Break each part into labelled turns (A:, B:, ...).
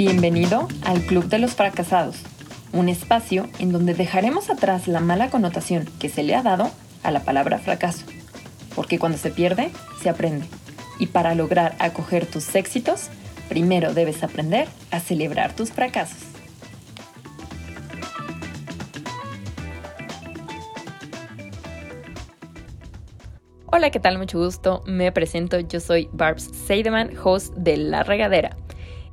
A: Bienvenido al Club de los Fracasados, un espacio en donde dejaremos atrás la mala connotación que se le ha dado a la palabra fracaso, porque cuando se pierde, se aprende. Y para lograr acoger tus éxitos, primero debes aprender a celebrar tus fracasos. Hola, ¿qué tal? Mucho gusto. Me presento, yo soy Barbs Seideman, host de La Regadera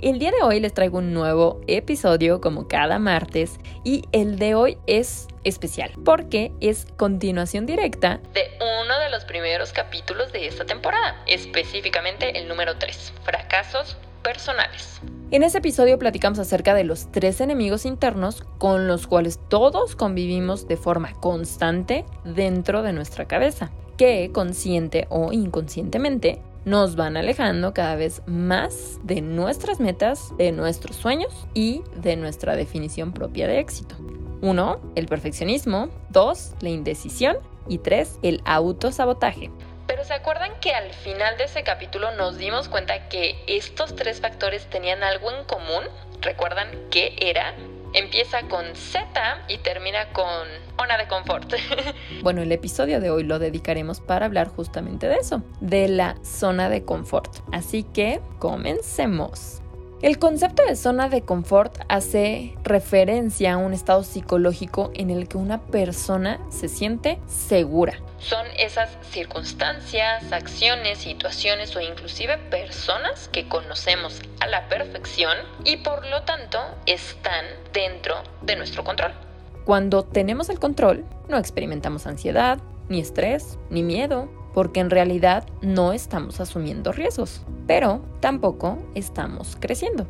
A: el día de hoy les traigo un nuevo episodio como cada martes y el de hoy es especial porque es continuación directa de uno de los primeros capítulos de esta temporada, específicamente el número 3, fracasos personales. En ese episodio platicamos acerca de los tres enemigos internos con los cuales todos convivimos de forma constante dentro de nuestra cabeza, que consciente o inconscientemente nos van alejando cada vez más de nuestras metas, de nuestros sueños y de nuestra definición propia de éxito. Uno, el perfeccionismo. Dos, la indecisión. Y tres, el autosabotaje. Pero ¿se acuerdan que al final de ese capítulo nos dimos cuenta que estos tres factores tenían algo en común? ¿Recuerdan qué era? Empieza con Z y termina con zona de confort. bueno, el episodio de hoy lo dedicaremos para hablar justamente de eso, de la zona de confort. Así que comencemos. El concepto de zona de confort hace referencia a un estado psicológico en el que una persona se siente segura. Son esas circunstancias, acciones, situaciones o inclusive personas que conocemos a la perfección y por lo tanto están dentro de nuestro control. Cuando tenemos el control, no experimentamos ansiedad, ni estrés, ni miedo, porque en realidad no estamos asumiendo riesgos, pero tampoco estamos creciendo.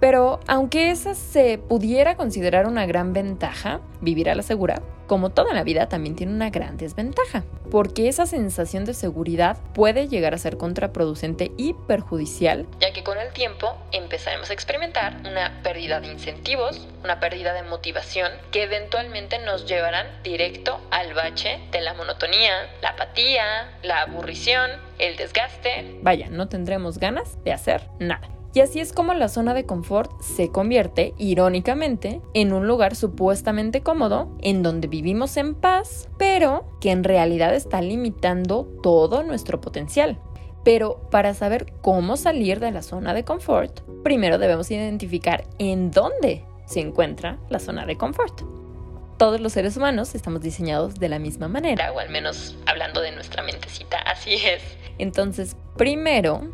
A: Pero aunque esa se pudiera considerar una gran ventaja, vivir a la segura, como toda la vida también tiene una gran desventaja, porque esa sensación de seguridad puede llegar a ser contraproducente y perjudicial, ya que con el tiempo empezaremos a experimentar una pérdida de incentivos, una pérdida de motivación, que eventualmente nos llevarán directo al bache de la monotonía, la apatía, la aburrición, el desgaste. Vaya, no tendremos ganas de hacer nada. Y así es como la zona de confort se convierte, irónicamente, en un lugar supuestamente cómodo, en donde vivimos en paz, pero que en realidad está limitando todo nuestro potencial. Pero para saber cómo salir de la zona de confort, primero debemos identificar en dónde se encuentra la zona de confort. Todos los seres humanos estamos diseñados de la misma manera, o al menos hablando de nuestra mentecita, así es. Entonces, primero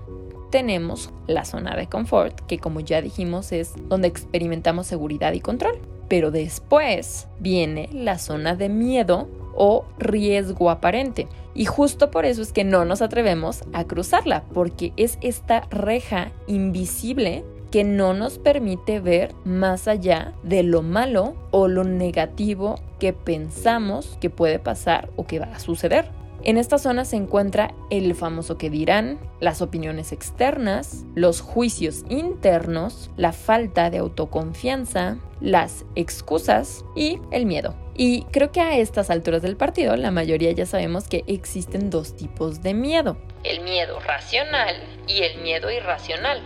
A: tenemos la zona de confort, que como ya dijimos es donde experimentamos seguridad y control. Pero después viene la zona de miedo o riesgo aparente. Y justo por eso es que no nos atrevemos a cruzarla, porque es esta reja invisible que no nos permite ver más allá de lo malo o lo negativo que pensamos que puede pasar o que va a suceder. En esta zona se encuentra el famoso que dirán, las opiniones externas, los juicios internos, la falta de autoconfianza, las excusas y el miedo. Y creo que a estas alturas del partido la mayoría ya sabemos que existen dos tipos de miedo. El miedo racional y el miedo irracional.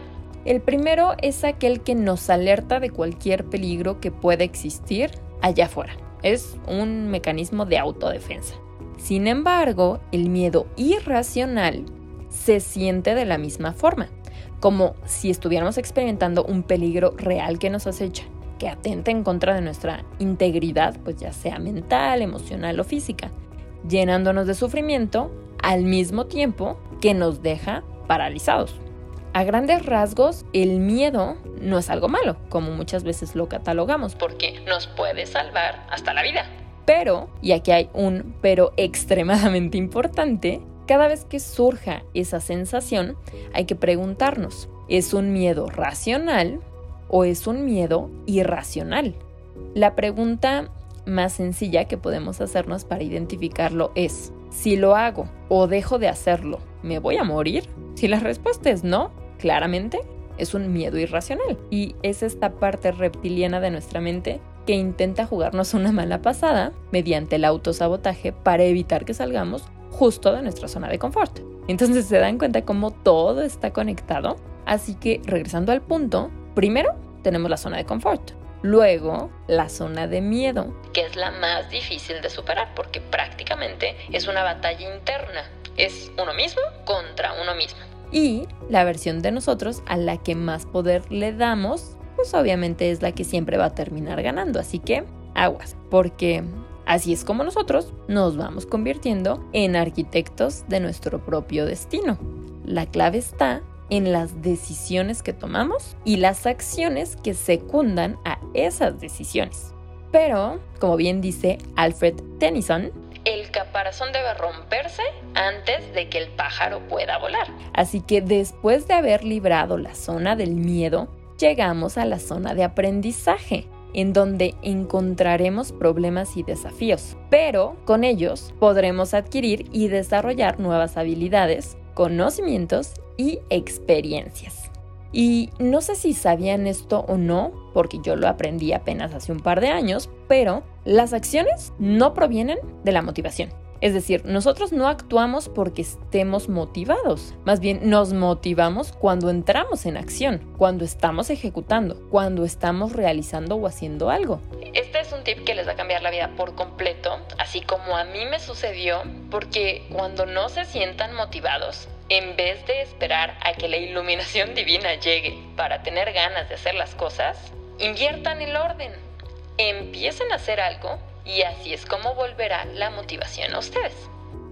A: El primero es aquel que nos alerta de cualquier peligro que pueda existir allá afuera. Es un mecanismo de autodefensa. Sin embargo, el miedo irracional se siente de la misma forma, como si estuviéramos experimentando un peligro real que nos acecha, que atenta en contra de nuestra integridad, pues ya sea mental, emocional o física, llenándonos de sufrimiento al mismo tiempo que nos deja paralizados. A grandes rasgos, el miedo no es algo malo, como muchas veces lo catalogamos, porque nos puede salvar hasta la vida. Pero, y aquí hay un pero extremadamente importante, cada vez que surja esa sensación hay que preguntarnos, ¿es un miedo racional o es un miedo irracional? La pregunta más sencilla que podemos hacernos para identificarlo es, si lo hago o dejo de hacerlo, ¿me voy a morir? Si la respuesta es no, claramente es un miedo irracional. Y es esta parte reptiliana de nuestra mente que intenta jugarnos una mala pasada mediante el autosabotaje para evitar que salgamos justo de nuestra zona de confort. Entonces se dan cuenta cómo todo está conectado. Así que regresando al punto, primero tenemos la zona de confort. Luego, la zona de miedo, que es la más difícil de superar porque prácticamente es una batalla interna. Es uno mismo contra uno mismo. Y la versión de nosotros a la que más poder le damos, pues obviamente es la que siempre va a terminar ganando. Así que aguas, porque así es como nosotros nos vamos convirtiendo en arquitectos de nuestro propio destino. La clave está en las decisiones que tomamos y las acciones que secundan a esas decisiones. Pero, como bien dice Alfred Tennyson, el caparazón debe romperse antes de que el pájaro pueda volar. Así que después de haber librado la zona del miedo, llegamos a la zona de aprendizaje, en donde encontraremos problemas y desafíos, pero con ellos podremos adquirir y desarrollar nuevas habilidades, conocimientos y experiencias. Y no sé si sabían esto o no, porque yo lo aprendí apenas hace un par de años, pero las acciones no provienen de la motivación. Es decir, nosotros no actuamos porque estemos motivados, más bien nos motivamos cuando entramos en acción, cuando estamos ejecutando, cuando estamos realizando o haciendo algo. Este es un tip que les va a cambiar la vida por completo, así como a mí me sucedió, porque cuando no se sientan motivados, en vez de esperar a que la iluminación divina llegue para tener ganas de hacer las cosas, inviertan el orden. Empiecen a hacer algo y así es como volverá la motivación a ustedes.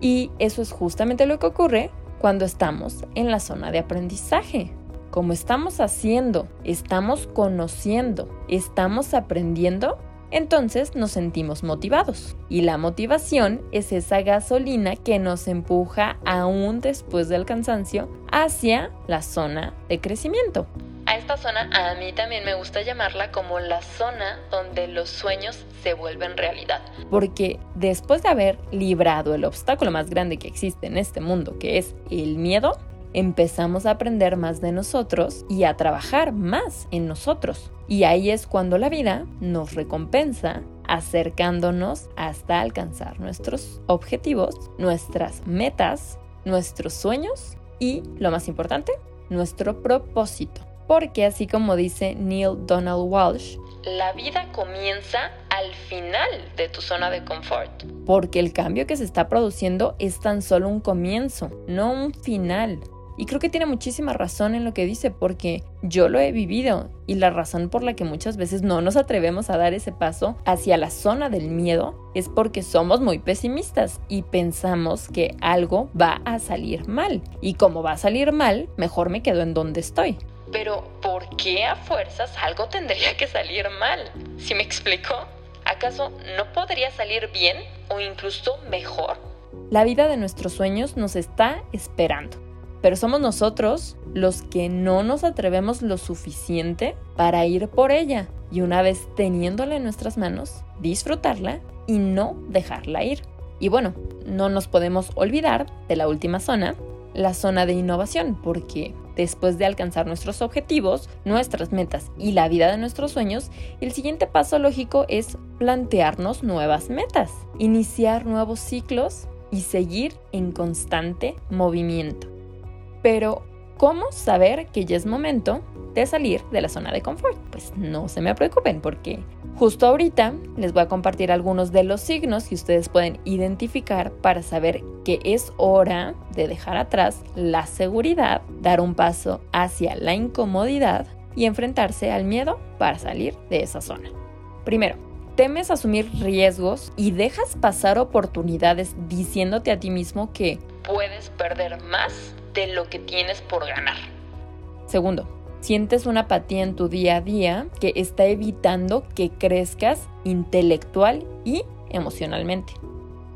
A: Y eso es justamente lo que ocurre cuando estamos en la zona de aprendizaje. Como estamos haciendo, estamos conociendo, estamos aprendiendo, entonces nos sentimos motivados. Y la motivación es esa gasolina que nos empuja aún después del cansancio hacia la zona de crecimiento. A esta zona a mí también me gusta llamarla como la zona donde los sueños se vuelven realidad. Porque después de haber librado el obstáculo más grande que existe en este mundo, que es el miedo, empezamos a aprender más de nosotros y a trabajar más en nosotros. Y ahí es cuando la vida nos recompensa acercándonos hasta alcanzar nuestros objetivos, nuestras metas, nuestros sueños y, lo más importante, nuestro propósito. Porque así como dice Neil Donald Walsh, la vida comienza al final de tu zona de confort. Porque el cambio que se está produciendo es tan solo un comienzo, no un final. Y creo que tiene muchísima razón en lo que dice porque yo lo he vivido y la razón por la que muchas veces no nos atrevemos a dar ese paso hacia la zona del miedo es porque somos muy pesimistas y pensamos que algo va a salir mal. Y como va a salir mal, mejor me quedo en donde estoy. Pero ¿por qué a fuerzas algo tendría que salir mal? ¿Si me explico? ¿Acaso no podría salir bien o incluso mejor? La vida de nuestros sueños nos está esperando pero somos nosotros los que no nos atrevemos lo suficiente para ir por ella y una vez teniéndola en nuestras manos, disfrutarla y no dejarla ir. Y bueno, no nos podemos olvidar de la última zona, la zona de innovación, porque después de alcanzar nuestros objetivos, nuestras metas y la vida de nuestros sueños, el siguiente paso lógico es plantearnos nuevas metas, iniciar nuevos ciclos y seguir en constante movimiento. Pero, ¿cómo saber que ya es momento de salir de la zona de confort? Pues no se me preocupen porque justo ahorita les voy a compartir algunos de los signos que ustedes pueden identificar para saber que es hora de dejar atrás la seguridad, dar un paso hacia la incomodidad y enfrentarse al miedo para salir de esa zona. Primero, temes asumir riesgos y dejas pasar oportunidades diciéndote a ti mismo que puedes perder más de lo que tienes por ganar. Segundo, sientes una apatía en tu día a día que está evitando que crezcas intelectual y emocionalmente.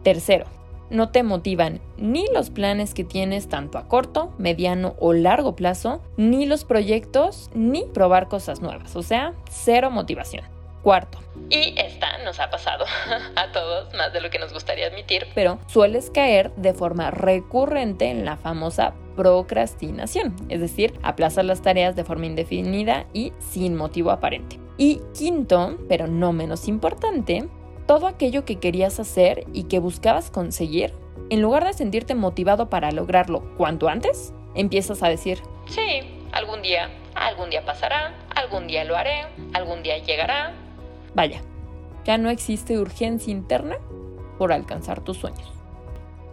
A: Tercero, no te motivan ni los planes que tienes tanto a corto, mediano o largo plazo, ni los proyectos, ni probar cosas nuevas, o sea, cero motivación. Cuarto, y esta nos ha pasado a todos más de lo que nos gustaría admitir, pero sueles caer de forma recurrente en la famosa procrastinación, es decir, aplazar las tareas de forma indefinida y sin motivo aparente. Y quinto, pero no menos importante, todo aquello que querías hacer y que buscabas conseguir, en lugar de sentirte motivado para lograrlo cuanto antes, empiezas a decir, sí, algún día, algún día pasará, algún día lo haré, algún día llegará. Vaya, ya no existe urgencia interna por alcanzar tus sueños.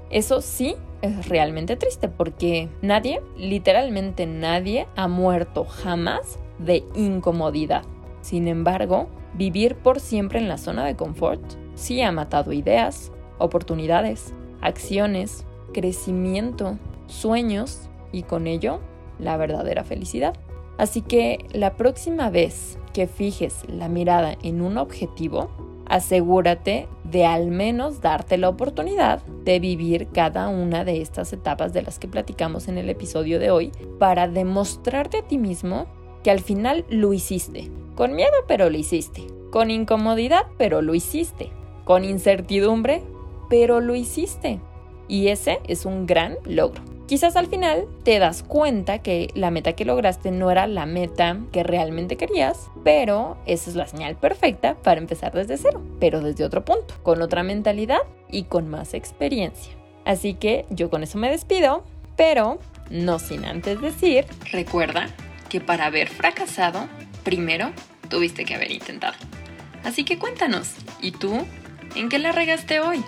A: Eso sí es realmente triste porque nadie, literalmente nadie, ha muerto jamás de incomodidad. Sin embargo, vivir por siempre en la zona de confort sí ha matado ideas, oportunidades, acciones, crecimiento, sueños y con ello la verdadera felicidad. Así que la próxima vez que fijes la mirada en un objetivo, asegúrate de al menos darte la oportunidad de vivir cada una de estas etapas de las que platicamos en el episodio de hoy para demostrarte a ti mismo que al final lo hiciste. Con miedo, pero lo hiciste. Con incomodidad, pero lo hiciste. Con incertidumbre, pero lo hiciste. Y ese es un gran logro. Quizás al final te das cuenta que la meta que lograste no era la meta que realmente querías, pero esa es la señal perfecta para empezar desde cero, pero desde otro punto, con otra mentalidad y con más experiencia. Así que yo con eso me despido, pero no sin antes decir, recuerda que para haber fracasado, primero tuviste que haber intentado. Así que cuéntanos, ¿y tú? ¿En qué la regaste hoy?